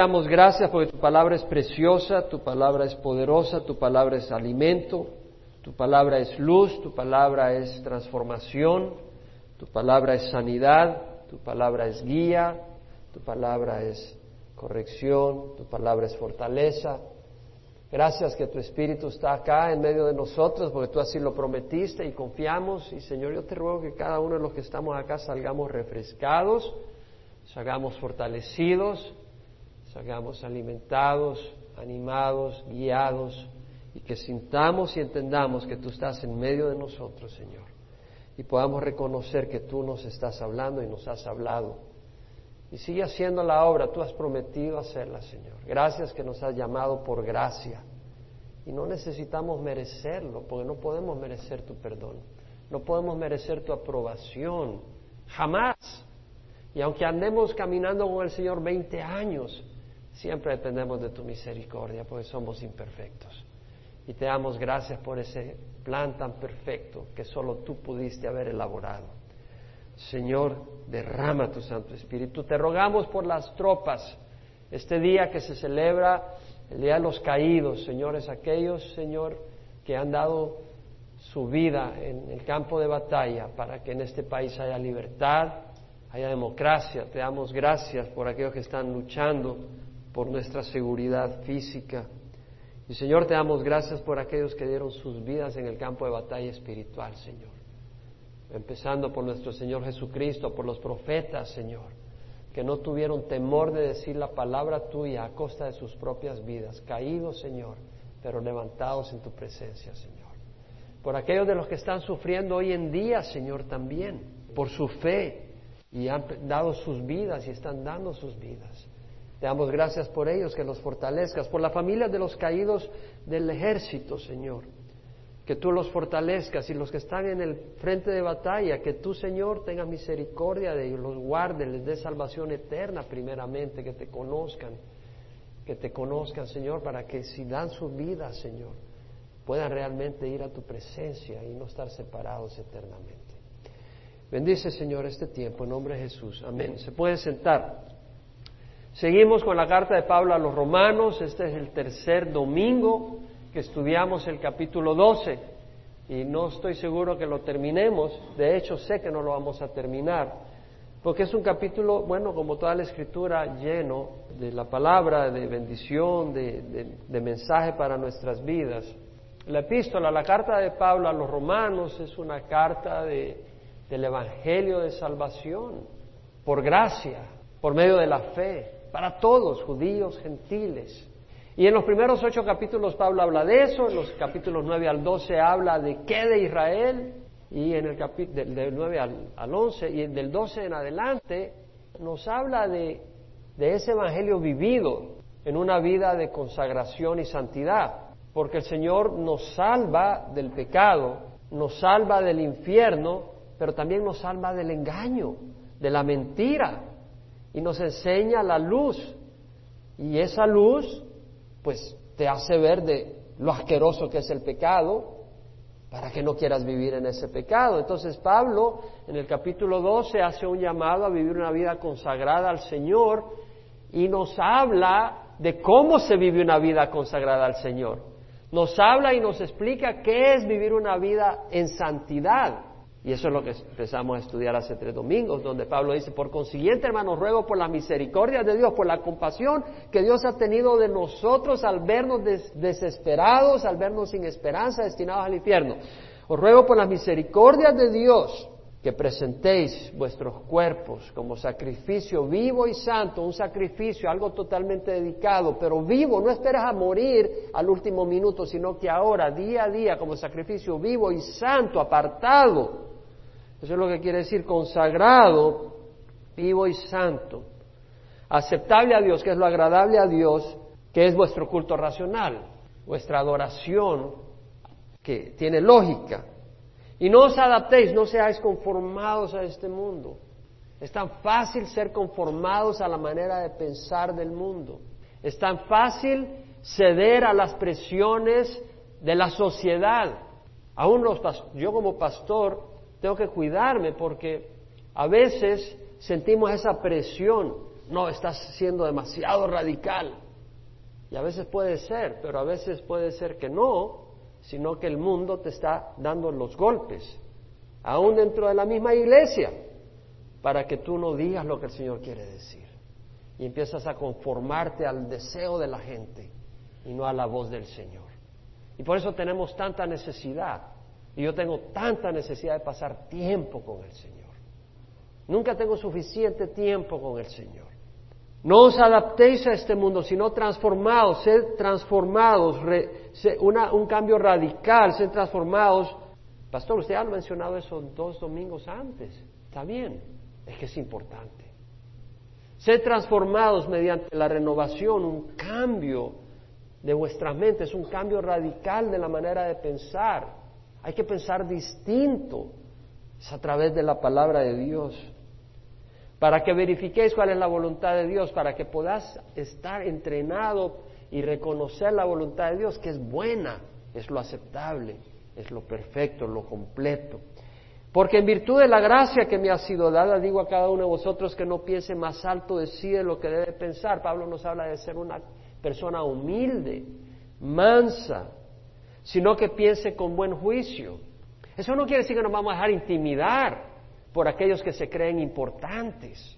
Damos gracias porque tu palabra es preciosa, tu palabra es poderosa, tu palabra es alimento, tu palabra es luz, tu palabra es transformación, tu palabra es sanidad, tu palabra es guía, tu palabra es corrección, tu palabra es fortaleza. Gracias que tu Espíritu está acá en medio de nosotros, porque tú así lo prometiste y confiamos. Y Señor, yo te ruego que cada uno de los que estamos acá salgamos refrescados, salgamos fortalecidos, salgamos alimentados, animados, guiados, y que sintamos y entendamos que tú estás en medio de nosotros, Señor, y podamos reconocer que tú nos estás hablando y nos has hablado y sigue haciendo la obra, tú has prometido hacerla, Señor. Gracias que nos has llamado por gracia. Y no necesitamos merecerlo, porque no podemos merecer tu perdón. No podemos merecer tu aprobación. Jamás. Y aunque andemos caminando con el Señor 20 años, siempre dependemos de tu misericordia, porque somos imperfectos. Y te damos gracias por ese plan tan perfecto que solo tú pudiste haber elaborado. Señor, derrama tu Santo Espíritu. Te rogamos por las tropas, este día que se celebra el Día de los Caídos, señores, aquellos, Señor, que han dado su vida en el campo de batalla para que en este país haya libertad, haya democracia. Te damos gracias por aquellos que están luchando por nuestra seguridad física. Y Señor, te damos gracias por aquellos que dieron sus vidas en el campo de batalla espiritual, Señor empezando por nuestro Señor Jesucristo, por los profetas, Señor, que no tuvieron temor de decir la palabra tuya a costa de sus propias vidas, caídos, Señor, pero levantados en tu presencia, Señor. Por aquellos de los que están sufriendo hoy en día, Señor, también, por su fe, y han dado sus vidas y están dando sus vidas. Te damos gracias por ellos, que los fortalezcas, por la familia de los caídos del ejército, Señor que tú los fortalezcas y los que están en el frente de batalla, que tú, Señor, tengas misericordia de ellos, los guardes, les dé salvación eterna primeramente, que te conozcan, que te conozcan, Señor, para que si dan su vida, Señor, puedan realmente ir a tu presencia y no estar separados eternamente. Bendice, Señor, este tiempo en nombre de Jesús. Amén. Se puede sentar. Seguimos con la carta de Pablo a los romanos. Este es el tercer domingo que estudiamos el capítulo 12 y no estoy seguro que lo terminemos, de hecho sé que no lo vamos a terminar, porque es un capítulo, bueno, como toda la escritura, lleno de la palabra, de bendición, de, mensaje para nuestras vidas. La epístola, la carta de Pablo a los romanos es una carta de, del Evangelio de salvación, por gracia, por medio de la fe, para todos, judíos, gentiles. Y en los primeros ocho capítulos Pablo habla de eso, en los capítulos nueve al doce habla de qué de Israel, y en el capítulo del, nueve al, once, y del doce en adelante nos habla de, de ese evangelio vivido en una vida de consagración y santidad, porque el Señor nos salva del pecado, nos salva del infierno, pero también nos salva del engaño, de la mentira, y nos enseña la luz. Y esa luz pues te hace ver de lo asqueroso que es el pecado, para que no quieras vivir en ese pecado. Entonces Pablo en el capítulo 12 hace un llamado a vivir una vida consagrada al Señor y nos habla de cómo se vive una vida consagrada al Señor. Nos habla y nos explica qué es vivir una vida en santidad. Y eso es lo que empezamos a estudiar hace tres domingos, donde Pablo dice, por consiguiente, hermanos, ruego por la misericordia de Dios, por la compasión que Dios ha tenido de nosotros al vernos desesperados, al vernos sin esperanza, destinados al infierno. Os ruego por la misericordia de Dios que presentéis vuestros cuerpos como sacrificio vivo y santo, un sacrificio, algo totalmente dedicado, pero vivo, no esperes a morir al último minuto, sino que ahora, día a día, como sacrificio vivo y santo, apartado eso es lo que quiere decir consagrado, vivo y santo. Aceptable a Dios, que es lo agradable a Dios, que es vuestro culto racional, vuestra adoración, que tiene lógica. Y no os adaptéis, no seáis conformados a este mundo. Es tan fácil ser conformados a la manera de pensar del mundo. Es tan fácil ceder a las presiones de la sociedad. Aún los yo como pastor tengo que cuidarme porque a veces sentimos esa presión no, estás siendo demasiado radical. Y a veces puede ser, pero a veces puede ser que no, sino que el mundo te está dando los golpes, aún dentro de la misma iglesia, para que tú no digas lo que el Señor quiere decir. Y empiezas a conformarte al deseo de la gente y no a la voz del Señor. Y por eso tenemos tanta necesidad. Y yo tengo tanta necesidad de pasar tiempo con el Señor. Nunca tengo suficiente tiempo con el Señor. No os adaptéis a este mundo, sino transformados, sed transformados, un cambio radical, sed transformados. Pastor, usted ha mencionado eso dos domingos antes. Está bien, es que es importante. Sed transformados mediante la renovación, un cambio de vuestras mentes, un cambio radical de la manera de pensar. Hay que pensar distinto. Es a través de la palabra de Dios para que verifiquéis cuál es la voluntad de Dios, para que puedas estar entrenado y reconocer la voluntad de Dios, que es buena, es lo aceptable, es lo perfecto, lo completo. Porque en virtud de la gracia que me ha sido dada, digo a cada uno de vosotros que no piense más alto de sí de lo que debe pensar. Pablo nos habla de ser una persona humilde, mansa, sino que piense con buen juicio. Eso no quiere decir que nos vamos a dejar intimidar por aquellos que se creen importantes.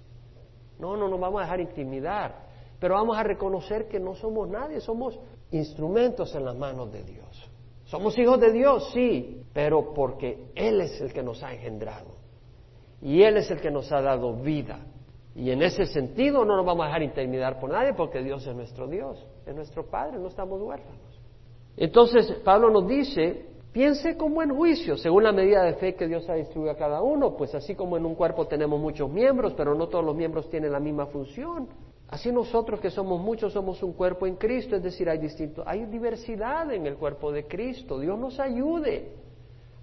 No, no nos vamos a dejar intimidar, pero vamos a reconocer que no somos nadie, somos instrumentos en las manos de Dios. Somos hijos de Dios, sí, pero porque Él es el que nos ha engendrado y Él es el que nos ha dado vida. Y en ese sentido no nos vamos a dejar intimidar por nadie porque Dios es nuestro Dios, es nuestro Padre, no estamos huérfanos. Entonces Pablo nos dice Piense con buen juicio, según la medida de fe que Dios ha distribuido a cada uno, pues así como en un cuerpo tenemos muchos miembros, pero no todos los miembros tienen la misma función. Así nosotros que somos muchos somos un cuerpo en Cristo, es decir, hay distinto, hay diversidad en el cuerpo de Cristo. Dios nos ayude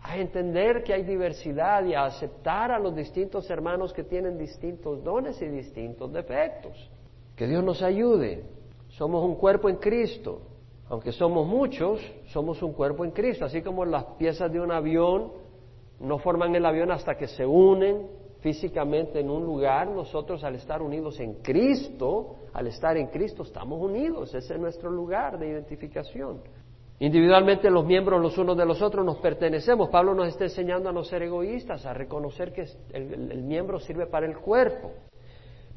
a entender que hay diversidad y a aceptar a los distintos hermanos que tienen distintos dones y distintos defectos. Que Dios nos ayude. Somos un cuerpo en Cristo aunque somos muchos, somos un cuerpo en Cristo, así como las piezas de un avión no forman el avión hasta que se unen físicamente en un lugar, nosotros al estar unidos en Cristo, al estar en Cristo estamos unidos, ese es nuestro lugar de identificación. Individualmente los miembros los unos de los otros nos pertenecemos. Pablo nos está enseñando a no ser egoístas, a reconocer que el miembro sirve para el cuerpo.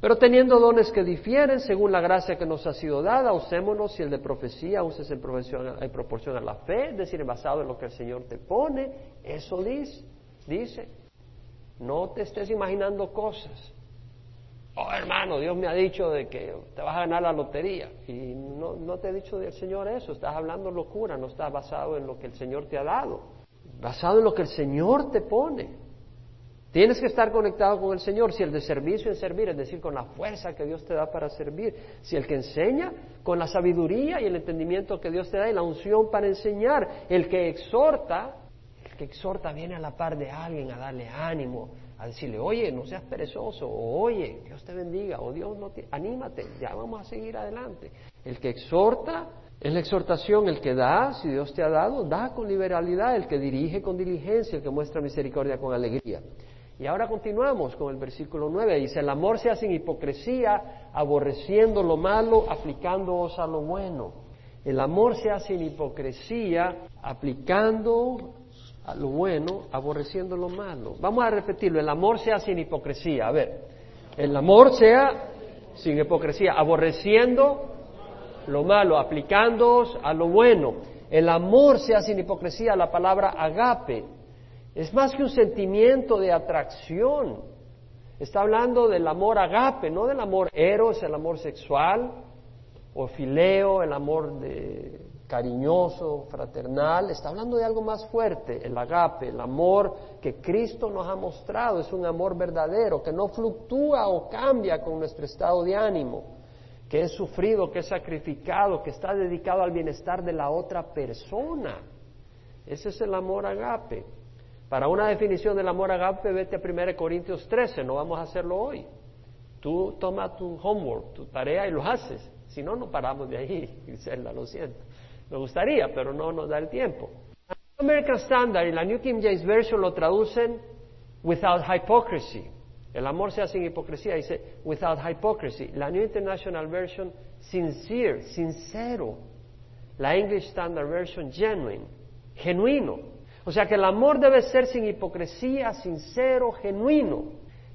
Pero teniendo dones que difieren según la gracia que nos ha sido dada, usémonos si el de profecía uses en proporción, en a la fe, es decir, basado en lo que el Señor te pone. Eso dice, dice. No te estés imaginando cosas. Oh, hermano, Dios me ha dicho de que te vas a ganar la lotería. Y no, no te he dicho del Señor eso. Estás hablando locura, no estás basado en lo que el Señor te ha dado. Basado en lo que el Señor te pone. Tienes que estar conectado con el Señor, si el de servicio en servir, es decir, con la fuerza que Dios te da para servir, si el que enseña, con la sabiduría y el entendimiento que Dios te da y la unción para enseñar, el que exhorta, el que exhorta viene a la par de alguien a darle ánimo, a decirle, oye, no seas perezoso, o oye, Dios te bendiga, o Dios no te, anímate, ya vamos a seguir adelante. El que exhorta es la exhortación, el que da, si Dios te ha dado, da con liberalidad, el que dirige con diligencia, el que muestra misericordia con alegría. Y ahora continuamos con el versículo 9. Dice, el amor sea sin hipocresía, aborreciendo lo malo, aplicándoos a lo bueno. El amor sea sin hipocresía, aplicando a lo bueno, aborreciendo lo malo. Vamos a repetirlo, el amor sea sin hipocresía. A ver, el amor sea sin hipocresía, aborreciendo lo malo, aplicándoos a lo bueno. El amor sea sin hipocresía, la palabra agape, es más que un sentimiento de atracción. Está hablando del amor agape, no del amor eros, el amor sexual, o fileo, el amor de, cariñoso, fraternal. Está hablando de algo más fuerte, el agape, el amor que Cristo nos ha mostrado. Es un amor verdadero, que no fluctúa o cambia con nuestro estado de ánimo, que es sufrido, que es sacrificado, que está dedicado al bienestar de la otra persona. Ese es el amor agape. Para una definición del amor agape, vete a 1 Corintios 13, no vamos a hacerlo hoy. Tú toma tu homework, tu tarea y lo haces. Si no, no paramos de ahí, Griselda, lo siento. Me gustaría, pero no nos da el tiempo. American Standard y la New King James Version lo traducen without hypocrisy. El amor sea sin hipocresía, dice without hypocrisy. La New International Version, sincere, sincero. La English Standard Version, genuine, genuino. O sea que el amor debe ser sin hipocresía, sincero, genuino.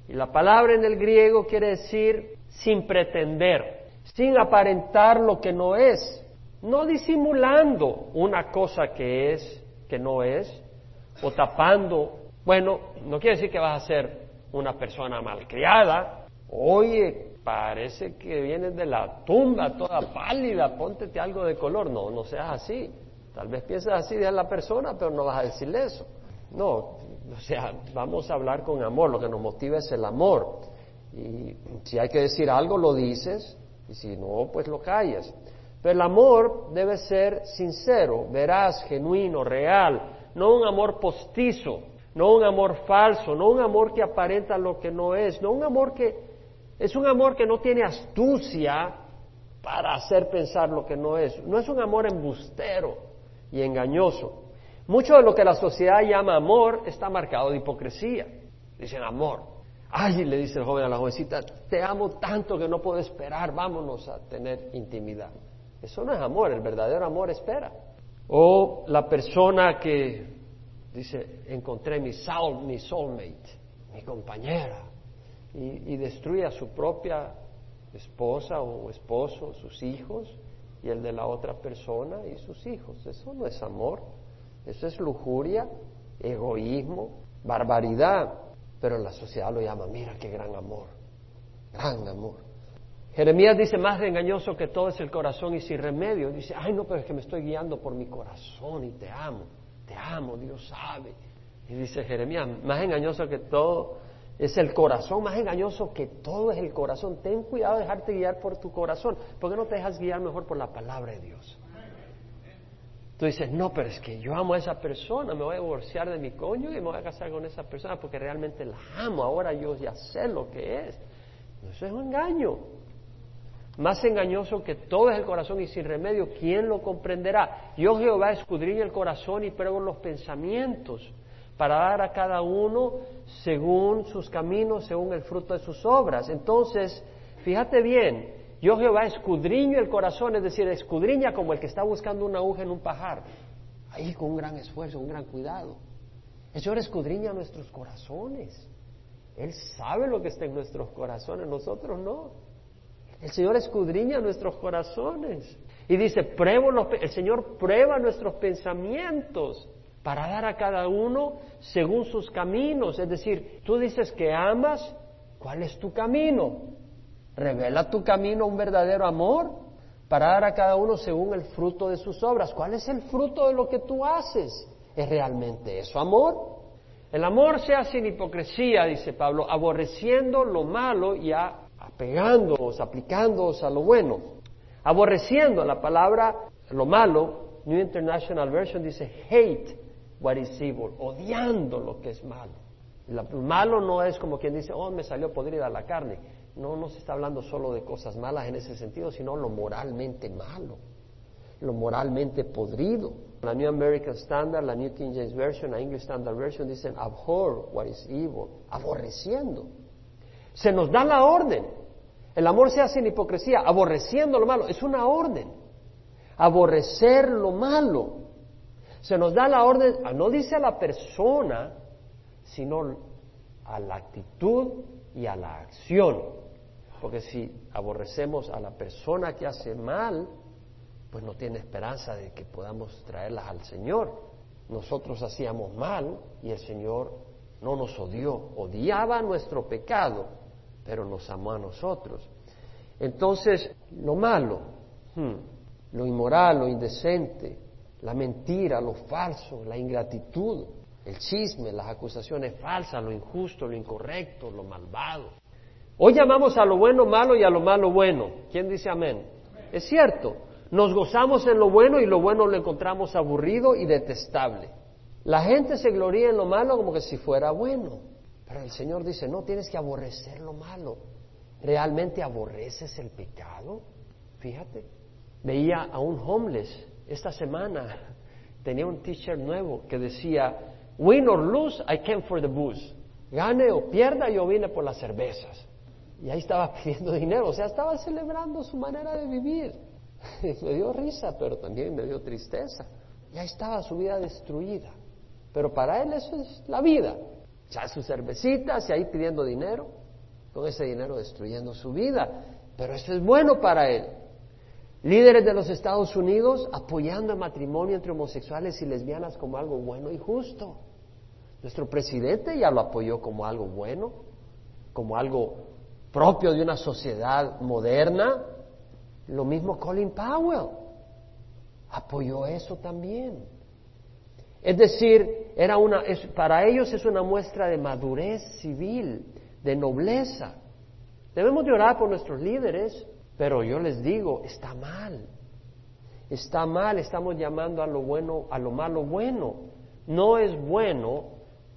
Y la palabra en el griego quiere decir sin pretender, sin aparentar lo que no es, no disimulando una cosa que es, que no es, o tapando. Bueno, no quiere decir que vas a ser una persona malcriada. Oye, parece que vienes de la tumba toda pálida, póntete algo de color. No, no seas así. Tal vez pienses así de la persona, pero no vas a decirle eso. No, o sea, vamos a hablar con amor, lo que nos motiva es el amor. Y si hay que decir algo, lo dices, y si no, pues lo callas. Pero el amor debe ser sincero, veraz, genuino, real, no un amor postizo, no un amor falso, no un amor que aparenta lo que no es, no un amor que es un amor que no tiene astucia para hacer pensar lo que no es, no es un amor embustero y engañoso. Mucho de lo que la sociedad llama amor está marcado de hipocresía. Dicen amor. Ay, le dice el joven a la jovencita, te amo tanto que no puedo esperar, vámonos a tener intimidad. Eso no es amor, el verdadero amor espera. O la persona que dice, encontré mi, soul, mi soulmate, mi compañera, y, destruye a su propia esposa o esposo, sus hijos, y el de la otra persona y sus hijos. Eso no es amor, eso es lujuria, egoísmo, barbaridad. Pero la sociedad lo llama, mira qué gran amor, gran amor. Jeremías dice, más engañoso que todo es el corazón y sin remedio. Dice, ay no, pero es que me estoy guiando por mi corazón y te amo te amo, Dios sabe. Y dice Jeremías, más engañoso que todo es el corazón, más engañoso que todo es el corazón. Ten cuidado de dejarte guiar por tu corazón. ¿Por qué no te dejas guiar mejor por la palabra de Dios? Tú dices, no, pero es que yo amo a esa persona, me voy a divorciar de mi coño y me voy a casar con esa persona porque realmente la amo, ahora yo ya sé lo que es. Eso es un engaño. Más engañoso que todo es el corazón y sin remedio, ¿quién lo comprenderá? Yo Jehová escudriña el corazón y pruebo los pensamientos para dar a cada uno según sus caminos, según el fruto de sus obras. Entonces, fíjate bien, yo Jehová escudriño el corazón, es decir, escudriña como el que está buscando una aguja en un pajar, ahí con un gran esfuerzo, un gran cuidado. El Señor escudriña nuestros corazones. Él sabe lo que está en nuestros corazones, nosotros no. El Señor escudriña nuestros corazones y dice, pruebo el Señor prueba nuestros pensamientos para dar a cada uno según sus caminos. Es decir, tú dices que amas, ¿cuál es tu camino? Revela tu camino un verdadero amor para dar a cada uno según el fruto de sus obras. ¿Cuál es el fruto de lo que tú haces? ¿Es realmente eso amor? El amor sea sin hipocresía, dice Pablo, aborreciendo lo malo y apegándoos, aplicándoos a lo bueno, aborreciendo la palabra lo malo, New International Version dice hate what is evil, odiando lo que es malo. Lo malo no es como quien dice, oh, me salió podrida la carne. No, no se está hablando solo de cosas malas en ese sentido, sino lo moralmente malo, lo moralmente podrido. La New American Standard, la New King James Version, la English Standard Version dicen abhor what is evil, aborreciendo. Se nos da la orden. El amor se hace en hipocresía, aborreciendo lo malo. Es una orden. Aborrecer lo malo. Se nos da la orden, no dice a la persona, sino a la actitud y a la acción. Porque si aborrecemos a la persona que hace mal, pues no tiene esperanza de que podamos traerlas al Señor. Nosotros hacíamos mal y el Señor no nos odió, odiaba nuestro pecado, pero nos amó a nosotros. Entonces, lo malo, hmm, lo inmoral, lo indecente, la mentira, lo falso, la ingratitud, el chisme, las acusaciones falsas, lo injusto, lo incorrecto, lo malvado. Hoy llamamos a lo bueno malo y a lo malo bueno. ¿Quién dice amén? Es cierto, nos gozamos en lo bueno y lo bueno lo encontramos aburrido y detestable. La gente se gloría en lo malo como que si fuera bueno. Pero el Señor dice, no, tienes que aborrecer lo malo. ¿Realmente aborreces el pecado? Fíjate, veía a un homeless esta semana, tenía un t-shirt nuevo que decía, win or lose, I came for the booze. Gane o pierda, yo vine por las cervezas. Y ahí estaba pidiendo dinero, o sea, estaba celebrando su manera de vivir. me dio risa, pero también me dio tristeza. Y ahí estaba su vida destruida. Pero para él eso es la vida. Ya sus cervecitas y ahí pidiendo dinero, con ese dinero destruyendo su vida. Pero eso es bueno para él. Líderes de los Estados Unidos apoyando el matrimonio entre homosexuales y lesbianas como algo bueno y justo. Nuestro presidente ya lo apoyó como algo bueno, como algo propio de una sociedad moderna. Lo mismo Colin Powell apoyó eso también. Es decir, era una, para ellos es una muestra de madurez civil, de nobleza. Debemos de orar por nuestros líderes, pero yo les digo, está mal. Está mal, estamos llamando a lo bueno, a lo malo bueno. No es bueno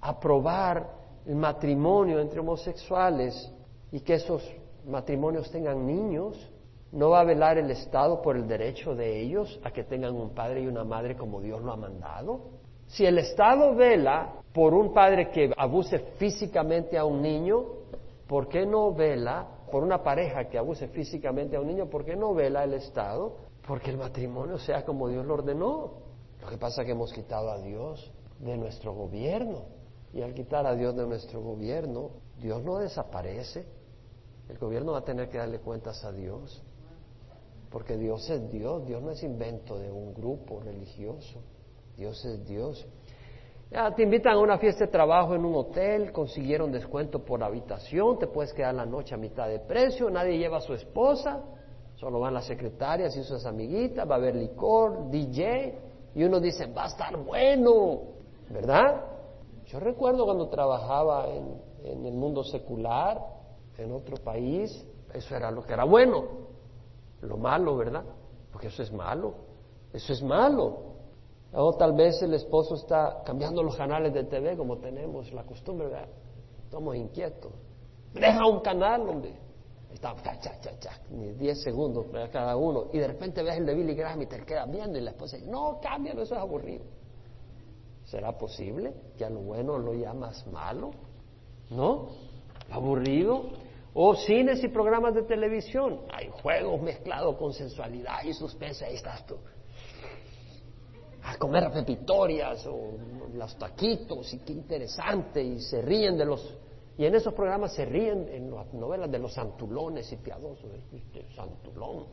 aprobar el matrimonio entre homosexuales y que esos matrimonios tengan niños. ¿No va a velar el Estado por el derecho de ellos a que tengan un padre y una madre como Dios lo ha mandado? Si el Estado vela por un padre que abuse físicamente a un niño, ¿por qué no vela por una pareja que abuse físicamente a un niño? ¿Por qué no vela el Estado? Porque el matrimonio sea como Dios lo ordenó. Lo que pasa es que hemos quitado a Dios de nuestro gobierno. Y al quitar a Dios de nuestro gobierno, Dios no desaparece. El gobierno va a tener que darle cuentas a Dios. Porque Dios es Dios, Dios no es invento de un grupo religioso. Dios es Dios. Ya, te invitan a una fiesta de trabajo en un hotel, consiguieron descuento por habitación, te puedes quedar la noche a mitad de precio, nadie lleva a su esposa, solo van las secretarias y sus amiguitas, va a haber licor, DJ, y uno dice, va a estar bueno, ¿verdad? Yo recuerdo cuando trabajaba en, en el mundo secular, en otro país, eso era lo que era bueno, lo malo, ¿verdad? Porque eso es malo, eso es malo. O tal vez el esposo está cambiando los canales de TV como tenemos la costumbre, ¿verdad? Estamos inquietos. Deja un canal donde está, cha, cha, cha, cha, ni 10 segundos para cada uno, y de repente ves el de Billy Graham y te quedas viendo y la esposa dice, no, cámbialo, eso es aburrido. ¿Será posible que a lo bueno lo llamas malo? ¿No? ¿Aburrido? O cines y programas de televisión. Hay juegos mezclados con sensualidad y suspense, ahí estás tú a comer pepitorias o los taquitos y qué interesante y se ríen de los y en esos programas se ríen en las novelas de los santulones y piadosos este santulón.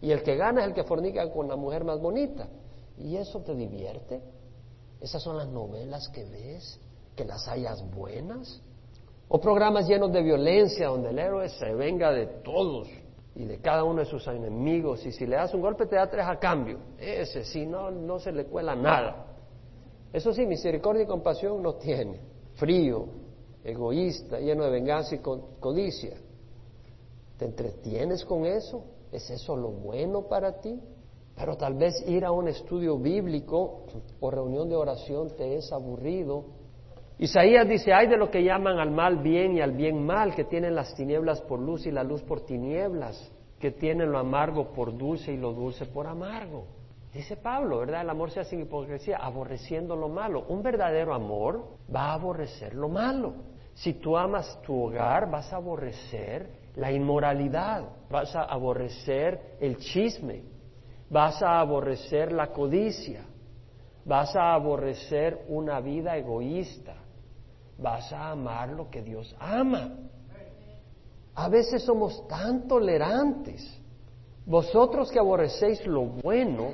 Y el que gana es el que fornica con la mujer más bonita. Y eso te divierte esas son las novelas que ves que las hayas buenas o programas llenos de violencia donde el héroe se venga de todos y de cada uno de sus enemigos, y si le das un golpe te da tres a cambio. Ese si no, no se le cuela nada. Eso sí, misericordia y compasión no tiene. Frío, egoísta, lleno de venganza y codicia. ¿Te entretienes con eso? ¿Es eso lo bueno para ti? Pero tal vez ir a un estudio bíblico o reunión de oración te es aburrido Isaías dice, hay de lo que llaman al mal bien y al bien mal, que tienen las tinieblas por luz y la luz por tinieblas, que tienen lo amargo por dulce y lo dulce por amargo. Dice Pablo, ¿verdad? El amor sea sin hipocresía, aborreciendo lo malo. Un verdadero amor va a aborrecer lo malo. Si tú amas tu hogar, vas a aborrecer la inmoralidad, vas a aborrecer el chisme, vas a aborrecer la codicia, vas a aborrecer una vida egoísta, vas a amar lo que Dios ama. A veces somos tan tolerantes. Vosotros que aborrecéis lo bueno,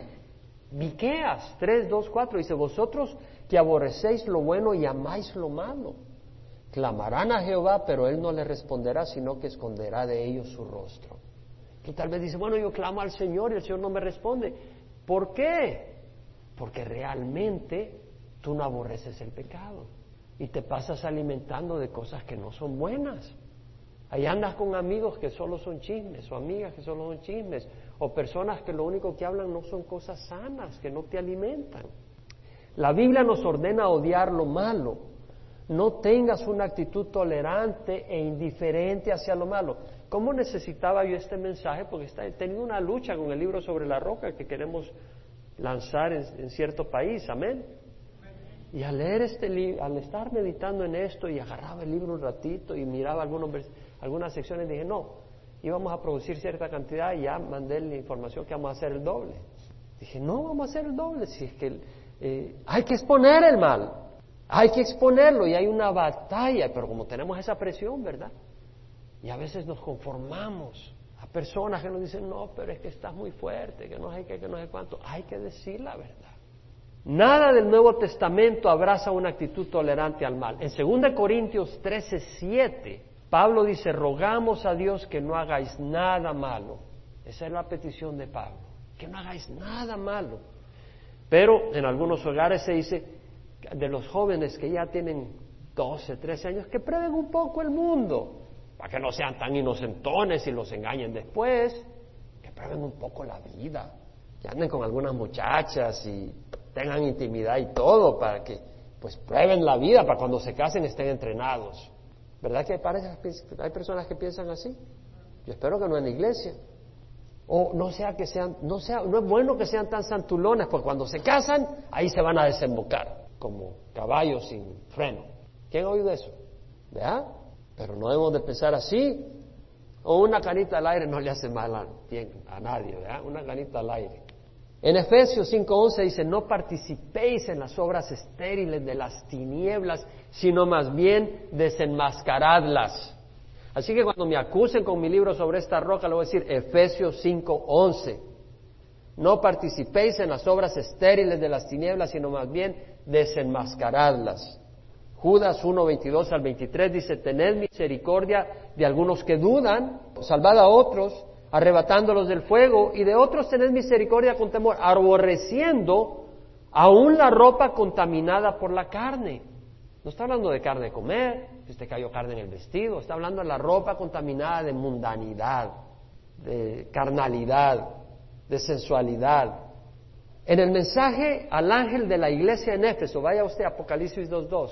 Miqueas 3, 2, 4 dice, vosotros que aborrecéis lo bueno y amáis lo malo, clamarán a Jehová, pero él no le responderá, sino que esconderá de ellos su rostro. Que tal vez dice, bueno, yo clamo al Señor y el Señor no me responde. ¿Por qué? Porque realmente tú no aborreces el pecado y te pasas alimentando de cosas que no son buenas. Ahí andas con amigos que solo son chismes, o amigas que solo son chismes, o personas que lo único que hablan no son cosas sanas, que no te alimentan. La Biblia nos ordena odiar lo malo. No tengas una actitud tolerante e indiferente hacia lo malo. ¿Cómo necesitaba yo este mensaje? Porque he tenido una lucha con el libro sobre la roca que queremos lanzar en cierto país. Amén. Y al leer este libro, al estar meditando en esto y agarraba el libro un ratito y miraba algunos, algunas secciones, dije, no, íbamos a producir cierta cantidad y ya mandé la información que vamos a hacer el doble. Dije, no, vamos a hacer el doble, si es que eh, hay que exponer el mal, hay que exponerlo y hay una batalla, pero como tenemos esa presión, ¿verdad? Y a veces nos conformamos a personas que nos dicen, no, pero es que estás muy fuerte, que no sé qué, que no sé cuánto. Hay que decir la verdad. Nada del Nuevo Testamento abraza una actitud tolerante al mal. En 2 Corintios 13, 7, Pablo dice, rogamos a Dios que no hagáis nada malo. Esa es la petición de Pablo, que no hagáis nada malo. Pero en algunos hogares se dice de los jóvenes que ya tienen 12, 13 años, que prueben un poco el mundo para que no sean tan inocentones y los engañen después, que prueben un poco la vida, que anden con algunas muchachas y tengan intimidad y todo, para que pues prueben la vida, para cuando se casen estén entrenados. ¿Verdad que hay personas que piensan así? Yo espero que no en la iglesia. O no sea que sean, no sea, no es bueno que sean tan santulones, porque cuando se casan, ahí se van a desembocar, como caballos sin freno. ¿Quién ha oído eso? ¿Verdad? Pero no debemos de pensar así. O una canita al aire no le hace mal a, a nadie, ¿verdad? Una canita al aire. En Efesios 5:11 dice, no participéis en las obras estériles de las tinieblas, sino más bien desenmascaradlas. Así que cuando me acusen con mi libro sobre esta roca, le voy a decir Efesios 5:11. No participéis en las obras estériles de las tinieblas, sino más bien desenmascaradlas. Judas 1, 22 al 23 dice, tened misericordia de algunos que dudan, salvad a otros, arrebatándolos del fuego, y de otros tened misericordia con temor, aborreciendo aún la ropa contaminada por la carne. No está hablando de carne de comer, que te cayó carne en el vestido, está hablando de la ropa contaminada de mundanidad, de carnalidad, de sensualidad. En el mensaje al ángel de la iglesia en Éfeso, vaya usted a Apocalipsis 2.2,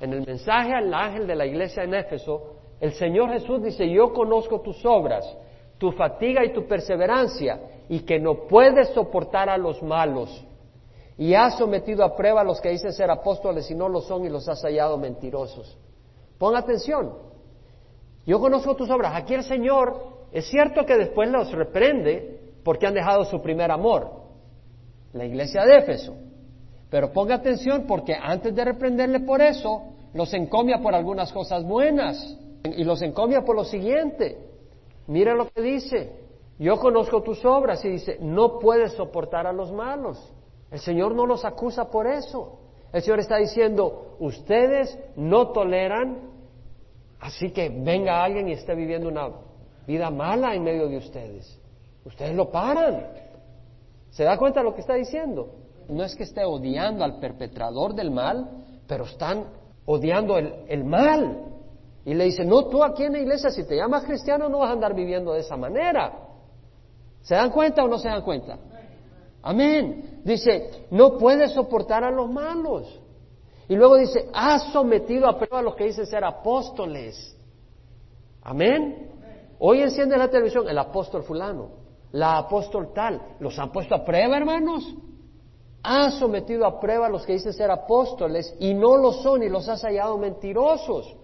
en el mensaje al ángel de la iglesia en Éfeso, el Señor Jesús dice, yo conozco tus obras, tu fatiga y tu perseverancia, y que no puedes soportar a los malos. Y has sometido a prueba a los que dicen ser apóstoles y no lo son y los has hallado mentirosos. Pon atención. Yo conozco tus obras. Aquí el Señor es cierto que después los reprende porque han dejado su primer amor. La iglesia de Éfeso. Pero ponga atención porque antes de reprenderle por eso, los encomia por algunas cosas buenas y los encomia por lo siguiente. Mira lo que dice. Yo conozco tus obras y dice, no puedes soportar a los malos. El Señor no los acusa por eso. El Señor está diciendo, ustedes no toleran, así que venga alguien y esté viviendo una vida mala en medio de ustedes. Ustedes lo paran. ¿Se da cuenta de lo que está diciendo? no es que esté odiando al perpetrador del mal, pero están odiando el, mal. Y le dice, no, tú aquí en la iglesia, si te llamas cristiano, no vas a andar viviendo de esa manera. ¿Se dan cuenta o no se dan cuenta? Amén. Dice, no puedes soportar a los malos. Y luego dice, has sometido a prueba a los que dicen ser apóstoles. Amén. Hoy enciende la televisión el apóstol fulano, la apóstol tal. ¿Los han puesto a prueba, hermanos? ha sometido a prueba a los que dicen ser apóstoles y no lo son y los has hallado mentirosos.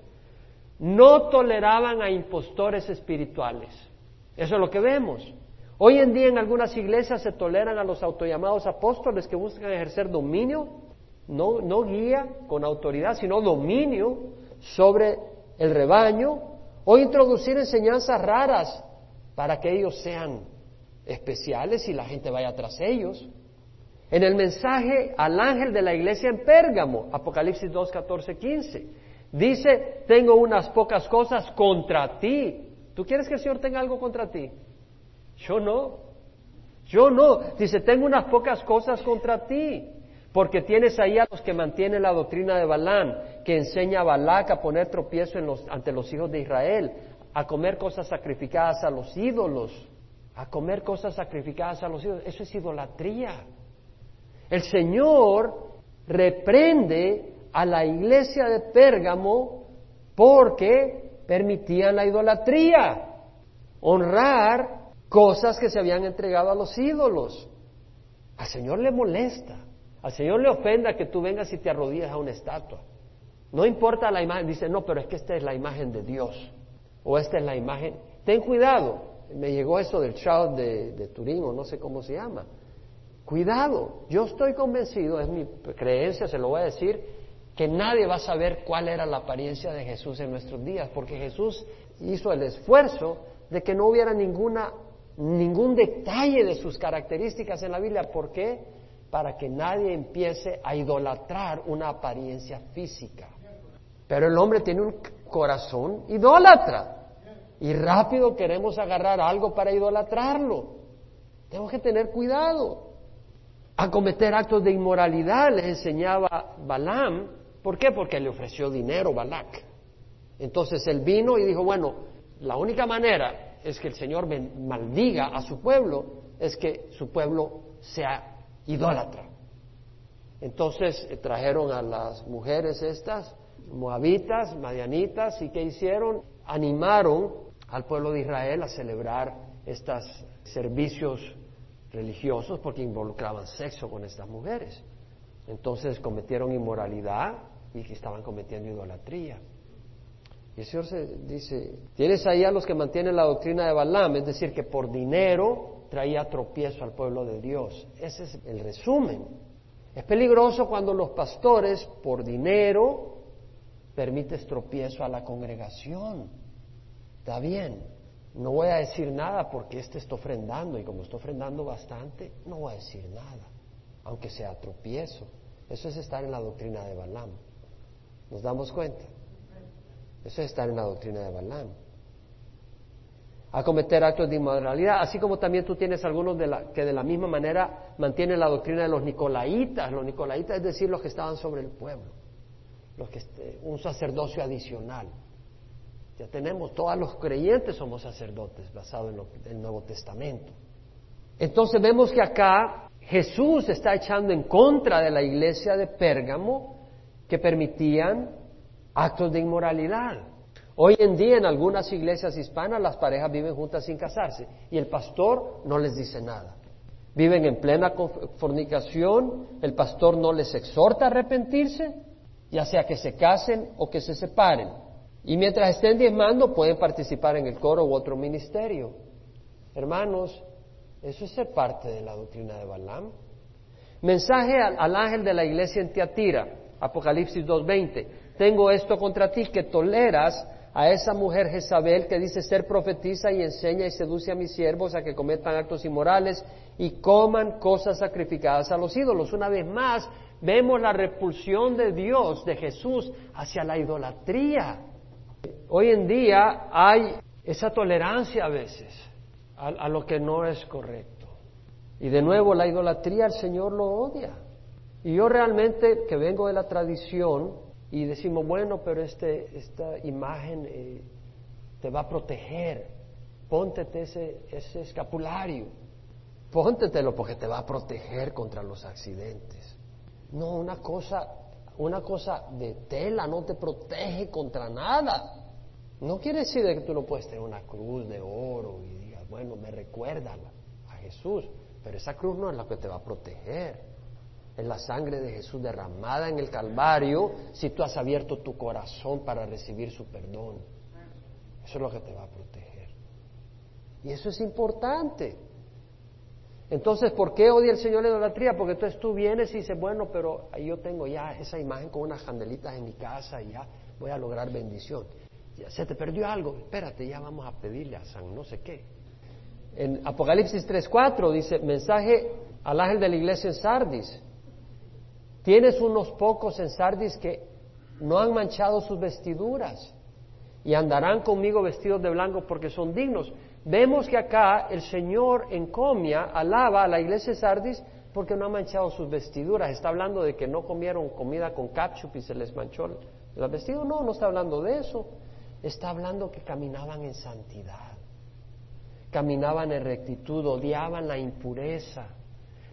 No toleraban a impostores espirituales. Eso es lo que vemos. Hoy en día en algunas iglesias se toleran a los autollamados apóstoles que buscan ejercer dominio, no, no guía con autoridad, sino dominio sobre el rebaño, o introducir enseñanzas raras para que ellos sean especiales y la gente vaya tras ellos. En el mensaje al ángel de la iglesia en Pérgamo, Apocalipsis 2, 14, 15, dice, tengo unas pocas cosas contra ti. ¿Tú quieres que el Señor tenga algo contra ti? Yo no. Yo no. Dice, tengo unas pocas cosas contra ti. Porque tienes ahí a los que mantienen la doctrina de Balán, que enseña a Balac a poner tropiezo ante los hijos de Israel, a comer cosas sacrificadas a los ídolos, a comer cosas sacrificadas a los ídolos. Eso es idolatría. El Señor reprende a la iglesia de Pérgamo porque permitían la idolatría, honrar cosas que se habían entregado a los ídolos. Al Señor le molesta. Al Señor le ofenda que tú vengas y te arrodilles a una estatua. No importa la imagen, dice, no, pero es que esta es la imagen de Dios. O esta es la imagen. Ten cuidado. Me llegó eso del Child de, de Turín, o no sé cómo se llama. Cuidado. Yo estoy convencido, es mi creencia, se lo voy a decir, que nadie va a saber cuál era la apariencia de Jesús en nuestros días, porque Jesús hizo el esfuerzo de que no hubiera ninguna, ningún detalle de sus características en la Biblia. ¿Por qué? Para que nadie empiece a idolatrar una apariencia física. Pero el hombre tiene un corazón idólatra. Y rápido queremos agarrar algo para idolatrarlo. Tenemos que tener cuidado. A cometer actos de inmoralidad les enseñaba Balaam. ¿Por qué? Porque le ofreció dinero Balac. Entonces él vino y dijo, bueno, la única manera es que el Señor maldiga a su pueblo, es que su pueblo sea idólatra. Entonces eh, trajeron a las mujeres estas, moabitas, madianitas, y ¿qué hicieron? Animaron al pueblo de Israel a celebrar estos servicios religiosos porque involucraban sexo con estas mujeres. Entonces cometieron inmoralidad y que estaban cometiendo idolatría. Y el Señor se dice, tienes ahí a los que mantienen la doctrina de Balaam, es decir, que por dinero traía tropiezo al pueblo de Dios. Ese es el resumen. Es peligroso cuando los pastores, por dinero, permites tropiezo a la congregación. Está bien, no voy a decir nada porque este está ofrendando y como está ofrendando bastante, no voy a decir nada, aunque sea tropiezo. Eso es estar en la doctrina de Balaam. ¿Nos damos cuenta? Eso es estar en la doctrina de Balaam. A cometer actos de inmoralidad, así como también tú tienes algunos que de la misma manera mantienen la doctrina de los nicolaitas. Los nicolaitas, es decir, los que estaban sobre el pueblo, los que este, un sacerdocio adicional. Ya tenemos, todos los creyentes somos sacerdotes, basado en, en el Nuevo Testamento. Entonces vemos que acá Jesús está echando en contra de la iglesia de Pérgamo que permitían actos de inmoralidad. Hoy en día en algunas iglesias hispanas las parejas viven juntas sin casarse y el pastor no les dice nada. Viven en plena fornicación, el pastor no les exhorta a arrepentirse, ya sea que se casen o que se separen. Y mientras estén diezmando pueden participar en el coro u otro ministerio. Hermanos, eso es parte de la doctrina de Balaam. Mensaje al, al ángel de la iglesia en Tiatira, Apocalipsis 2.20 tengo esto contra ti, que toleras a esa mujer Jezabel que dice ser profetiza y enseña y seduce a mis siervos a que cometan actos inmorales y coman cosas sacrificadas a los ídolos. Una vez más, vemos la repulsión de Dios, de Jesús, hacia la idolatría. Hoy en día hay esa tolerancia a veces a, a lo que no es correcto. Y de nuevo, la idolatría el Señor lo odia. Y yo realmente, que vengo de la tradición, y decimos, bueno, pero este, esta imagen eh, te va a proteger, póntete ese, ese escapulario, póntetelo porque te va a proteger contra los accidentes. No, una cosa, una cosa de tela no te protege contra nada. No quiere decir que tú no puedes tener una cruz de oro y digas, bueno, me recuerda a Jesús, pero esa cruz no es la que te va a proteger es la sangre de Jesús derramada en el Calvario si tú has abierto tu corazón para recibir su perdón. Eso es lo que te va a proteger. Y eso es importante. Entonces, ¿por qué odia el Señor la idolatría? Porque entonces tú vienes y dices, bueno, pero yo tengo ya esa imagen con unas candelitas en mi casa y ya voy a lograr bendición. Se te perdió algo, espérate, ya vamos a pedirle a San no sé qué. En Apocalipsis 3.4 dice, mensaje al ángel de la iglesia en Sardis. Tienes unos pocos en Sardis que no han manchado sus vestiduras y andarán conmigo vestidos de blanco porque son dignos. Vemos que acá el Señor encomia, alaba a la iglesia de Sardis porque no han manchado sus vestiduras. Está hablando de que no comieron comida con ketchup y se les manchó el vestido. No, no está hablando de eso. Está hablando que caminaban en santidad, caminaban en rectitud, odiaban la impureza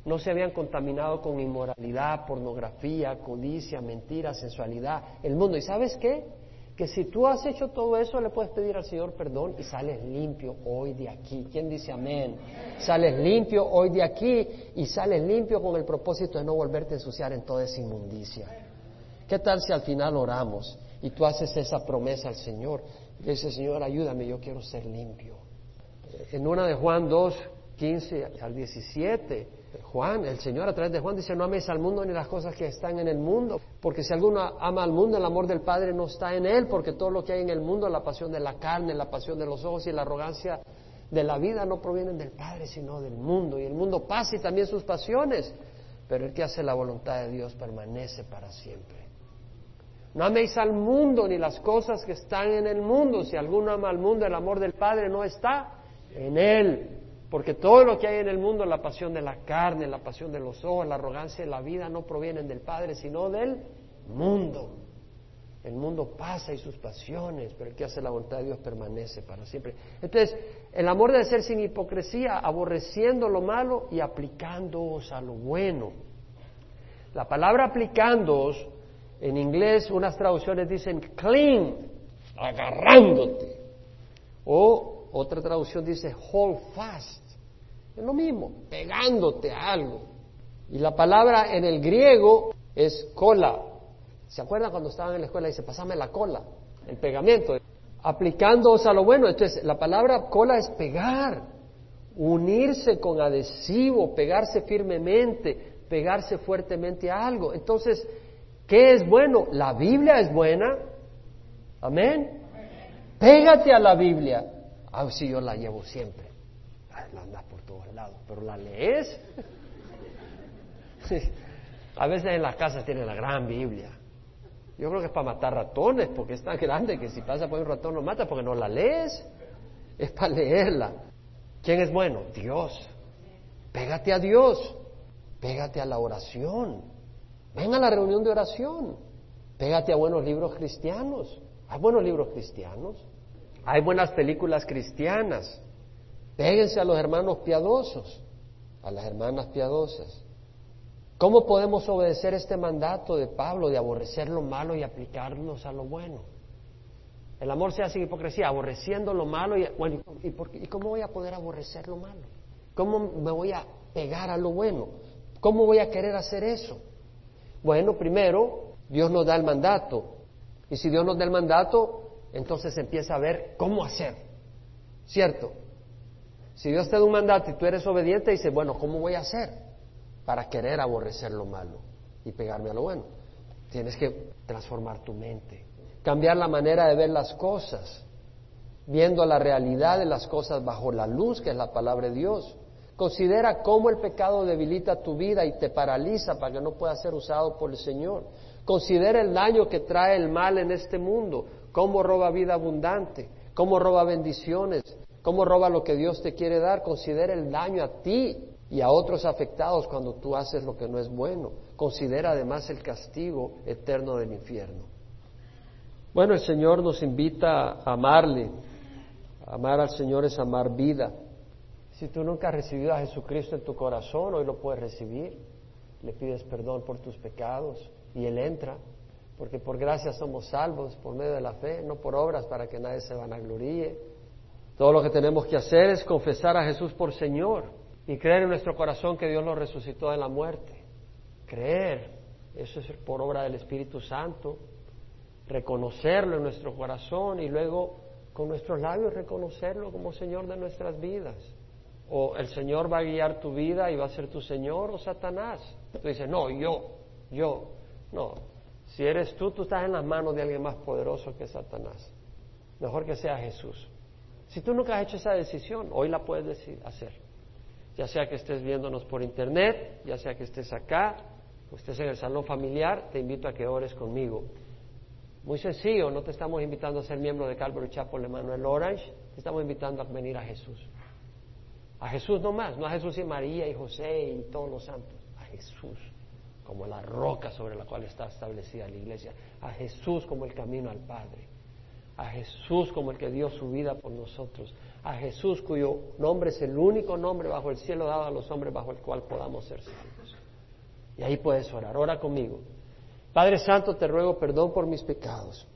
no se habían contaminado con inmoralidad, pornografía, codicia, mentira, sensualidad, el mundo. ¿Y sabes qué? que si tú has hecho todo eso, le puedes pedir al Señor perdón y sales limpio hoy de aquí. ¿Quién dice amén? Sales limpio hoy de aquí y sales limpio con el propósito de no volverte a ensuciar en toda esa inmundicia. ¿Qué tal si al final oramos y tú haces esa promesa al Señor? Y Señor, ayúdame, yo quiero ser limpio. En una de Juan 2, 15 al 17, Juan, el Señor a través de Juan dice, no ames al mundo ni las cosas que están en el mundo, porque si alguno ama al mundo, el amor del Padre no está en él, porque todo lo que hay en el mundo, la pasión de la carne, la pasión de los ojos y la arrogancia de la vida no provienen del Padre, sino del mundo. Y el mundo pasa y también sus pasiones, pero el que hace la voluntad de Dios permanece para siempre. No améis al mundo ni las cosas que están en el mundo. Si alguno ama al mundo, el amor del Padre no está en él. Porque todo lo que hay en el mundo, la pasión de la carne, la pasión de los ojos, la arrogancia de la vida, no provienen del Padre, sino del mundo. El mundo pasa y sus pasiones, pero el que hace la voluntad de Dios permanece para siempre. Entonces, el amor debe ser sin hipocresía, aborreciendo lo malo y aplicándoos a lo bueno. La palabra aplicándoos, en inglés unas traducciones dicen clean, agarrándote. O otra traducción dice hold fast. Es lo mismo, pegándote a algo. Y la palabra en el griego es cola. ¿Se acuerdan cuando estaban en la escuela y dice, pasame la cola, el pegamento? Aplicándoos a lo bueno. Entonces, la palabra cola es pegar, unirse con adhesivo, pegarse firmemente, pegarse fuertemente a algo. Entonces, ¿qué es bueno? La Biblia es buena. Amén. Pégate a la Biblia. Ah, sí, yo la llevo siempre. Ah, la andas por todos lados, pero la lees. A veces en las casas tienen la gran Biblia. Yo creo que es para matar ratones, porque es tan grande que si pasa por un ratón lo mata porque no la lees. Es para leerla. ¿Quién es bueno? Dios. Pégate a Dios. Pégate a la oración. Ven a la reunión de oración. Pégate a buenos libros cristianos. Hay buenos libros cristianos. Hay buenas películas cristianas. Péguense a los hermanos piadosos, a las hermanas piadosas. ¿Cómo podemos obedecer este mandato de Pablo de aborrecer lo malo y aplicarnos a lo bueno? El amor se hace hipocresía, aborreciendo lo malo y, bueno, ¿y, ¿y cómo voy a poder aborrecer lo malo? ¿Cómo me voy a pegar a lo bueno? ¿Cómo voy a querer hacer eso? Bueno, primero, Dios nos da el mandato. Y si Dios nos da el mandato, entonces empieza a ver cómo hacer. ¿Cierto? Si Dios te da un mandato y tú eres obediente, dice, bueno, ¿cómo voy a hacer para querer aborrecer lo malo y pegarme a lo bueno? Tienes que transformar tu mente, cambiar la manera de ver las cosas, viendo la realidad de las cosas bajo la luz que es la palabra de Dios. Considera cómo el pecado debilita tu vida y te paraliza para que no pueda ser usado por el Señor. Considera el daño que trae el mal en este mundo cómo roba vida abundante, cómo roba bendiciones, cómo roba lo que Dios te quiere dar. Considera el daño a ti y a otros afectados cuando tú haces lo que no es bueno. Considera además el castigo eterno del infierno. Bueno, el Señor nos invita a amarle. Amar al Señor es amar vida. Si tú nunca has recibido a Jesucristo en tu corazón, hoy lo puedes recibir. Le pides perdón por tus pecados y Él entra porque por gracia somos salvos por medio de la fe, no por obras para que nadie se vanagloríe. Todo lo que tenemos que hacer es confesar a Jesús por Señor y creer en nuestro corazón que Dios lo resucitó de la muerte. Creer, eso es por obra del Espíritu Santo, reconocerlo en nuestro corazón y luego con nuestros labios reconocerlo como Señor de nuestras vidas. O el Señor va a guiar tu vida y va a ser tu Señor o Satanás. Tú dices, no, yo, yo, no, si eres tú, tú estás en las manos de alguien más poderoso que Satanás. Mejor que sea Jesús. Si tú nunca has hecho esa decisión, hoy la puedes hacer. Ya sea que estés viéndonos por internet, ya sea que estés acá, o estés en el salón familiar, te invito a que ores conmigo. Muy sencillo, no te estamos invitando a ser miembro de Calvary Chapel Manuel Orange, te estamos invitando a venir a Jesús. A Jesús no más, no a Jesús y María y José y todos los santos, a Jesús como la roca sobre la cual está establecida la iglesia, a Jesús como el camino al Padre, a Jesús como el que dio su vida por nosotros, a Jesús cuyo nombre es el único nombre bajo el cielo dado a los hombres bajo el cual podamos ser salvos. Y ahí puedes orar, ora conmigo. Padre Santo, te ruego perdón por mis pecados.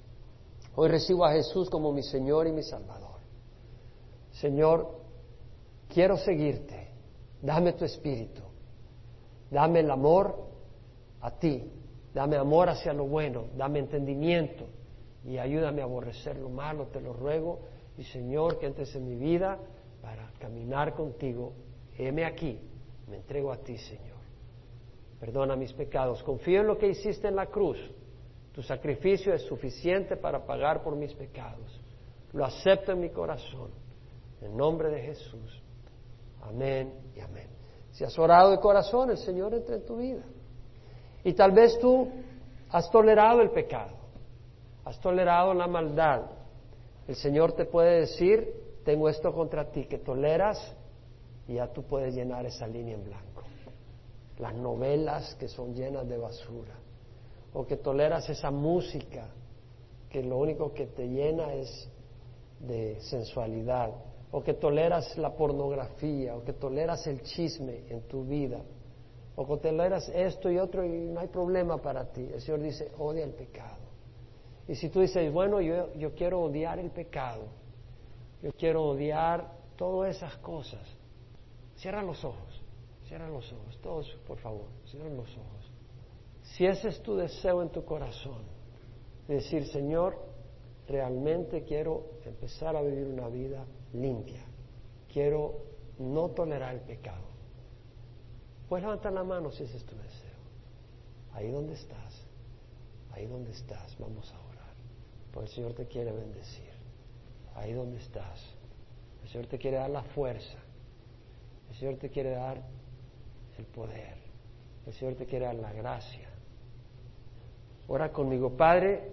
Hoy recibo a Jesús como mi Señor y mi Salvador. Señor, quiero seguirte. Dame tu espíritu. Dame el amor a ti. Dame amor hacia lo bueno. Dame entendimiento. Y ayúdame a aborrecer lo malo, te lo ruego. Y Señor, que entres en mi vida para caminar contigo. Heme aquí. Me entrego a ti, Señor. Perdona mis pecados. Confío en lo que hiciste en la cruz. Tu sacrificio es suficiente para pagar por mis pecados. Lo acepto en mi corazón. En nombre de Jesús. Amén y amén. Si has orado de corazón, el Señor entra en tu vida. Y tal vez tú has tolerado el pecado, has tolerado la maldad. El Señor te puede decir, tengo esto contra ti, que toleras y ya tú puedes llenar esa línea en blanco. Las novelas que son llenas de basura, o que toleras esa música que lo único que te llena es de sensualidad, o que toleras la pornografía, o que toleras el chisme en tu vida, o que toleras esto y otro y no hay problema para ti. El Señor dice, odia el pecado. Y si tú dices, bueno, yo, yo quiero odiar el pecado, yo quiero odiar todas esas cosas, cierra los ojos, cierra los ojos, todos por favor, cierran los ojos. Si ese es tu deseo en tu corazón, decir, Señor, realmente quiero empezar a vivir una vida limpia. Quiero no tolerar el pecado. Puedes levantar la mano si ese es tu deseo. Ahí donde estás, ahí donde estás, vamos a orar. Porque el Señor te quiere bendecir. Ahí donde estás. El Señor te quiere dar la fuerza. El Señor te quiere dar el poder. El Señor te quiere dar la gracia. Ora conmigo, Padre,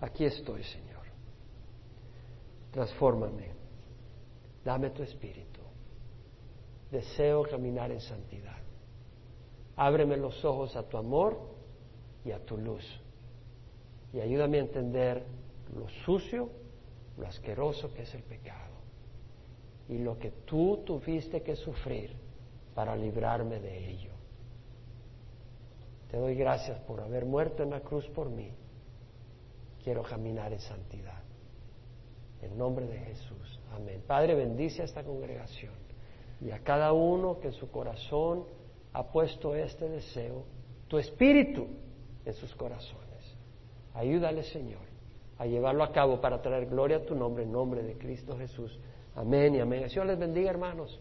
aquí estoy, Señor. Transfórmame. Dame tu espíritu. Deseo caminar en santidad. Ábreme los ojos a tu amor y a tu luz. Y ayúdame a entender lo sucio, lo asqueroso que es el pecado. Y lo que tú tuviste que sufrir para librarme de ello. Te doy gracias por haber muerto en la cruz por mí. Quiero caminar en santidad. En nombre de Jesús. Amén. Padre, bendice a esta congregación y a cada uno que en su corazón ha puesto este deseo, tu espíritu en sus corazones. Ayúdale, Señor, a llevarlo a cabo para traer gloria a tu nombre, en nombre de Cristo Jesús. Amén y amén. Señor les bendiga, hermanos.